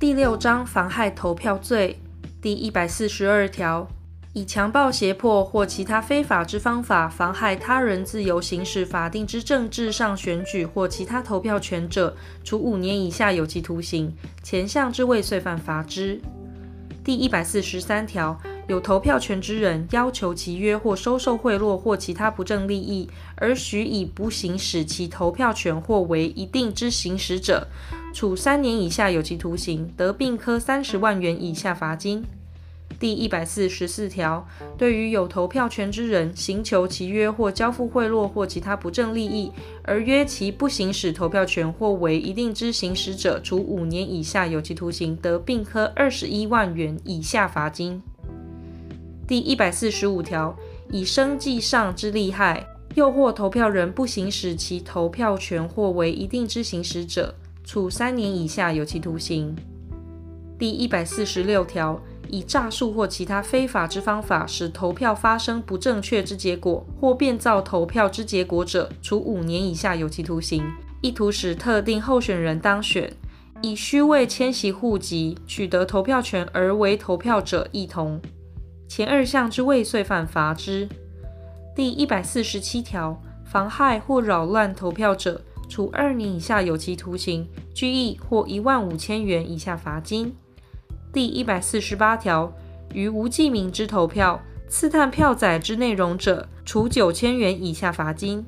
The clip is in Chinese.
第六章妨害投票罪第一百四十二条，以强暴、胁迫或其他非法之方法妨害他人自由行使法定之政治上选举或其他投票权者，处五年以下有期徒刑；前项之未遂犯，罚之。第一百四十三条，有投票权之人要求其约或收受贿赂或其他不正利益，而许以不行使其投票权或为一定之行使者，处三年以下有期徒刑，得并科三十万元以下罚金。第一百四十四条，对于有投票权之人，行求其约或交付贿赂或其他不正利益，而约其不行使投票权或为一定之行使者，处五年以下有期徒刑，得并科二十一万元以下罚金。第一百四十五条，以生计上之利害，诱惑投票人不行使其投票权或为一定之行使者，处三年以下有期徒刑。第一百四十六条。以诈术或其他非法之方法使投票发生不正确之结果，或变造投票之结果者，处五年以下有期徒刑；意图使特定候选人当选，以虚位迁徙户籍取得投票权而为投票者，亦同。前二项之未遂犯，罚之。第一百四十七条，妨害或扰乱投票者，处二年以下有期徒刑、拘役或一万五千元以下罚金。第一百四十八条，于无记名之投票刺探票载之内容者，处九千元以下罚金。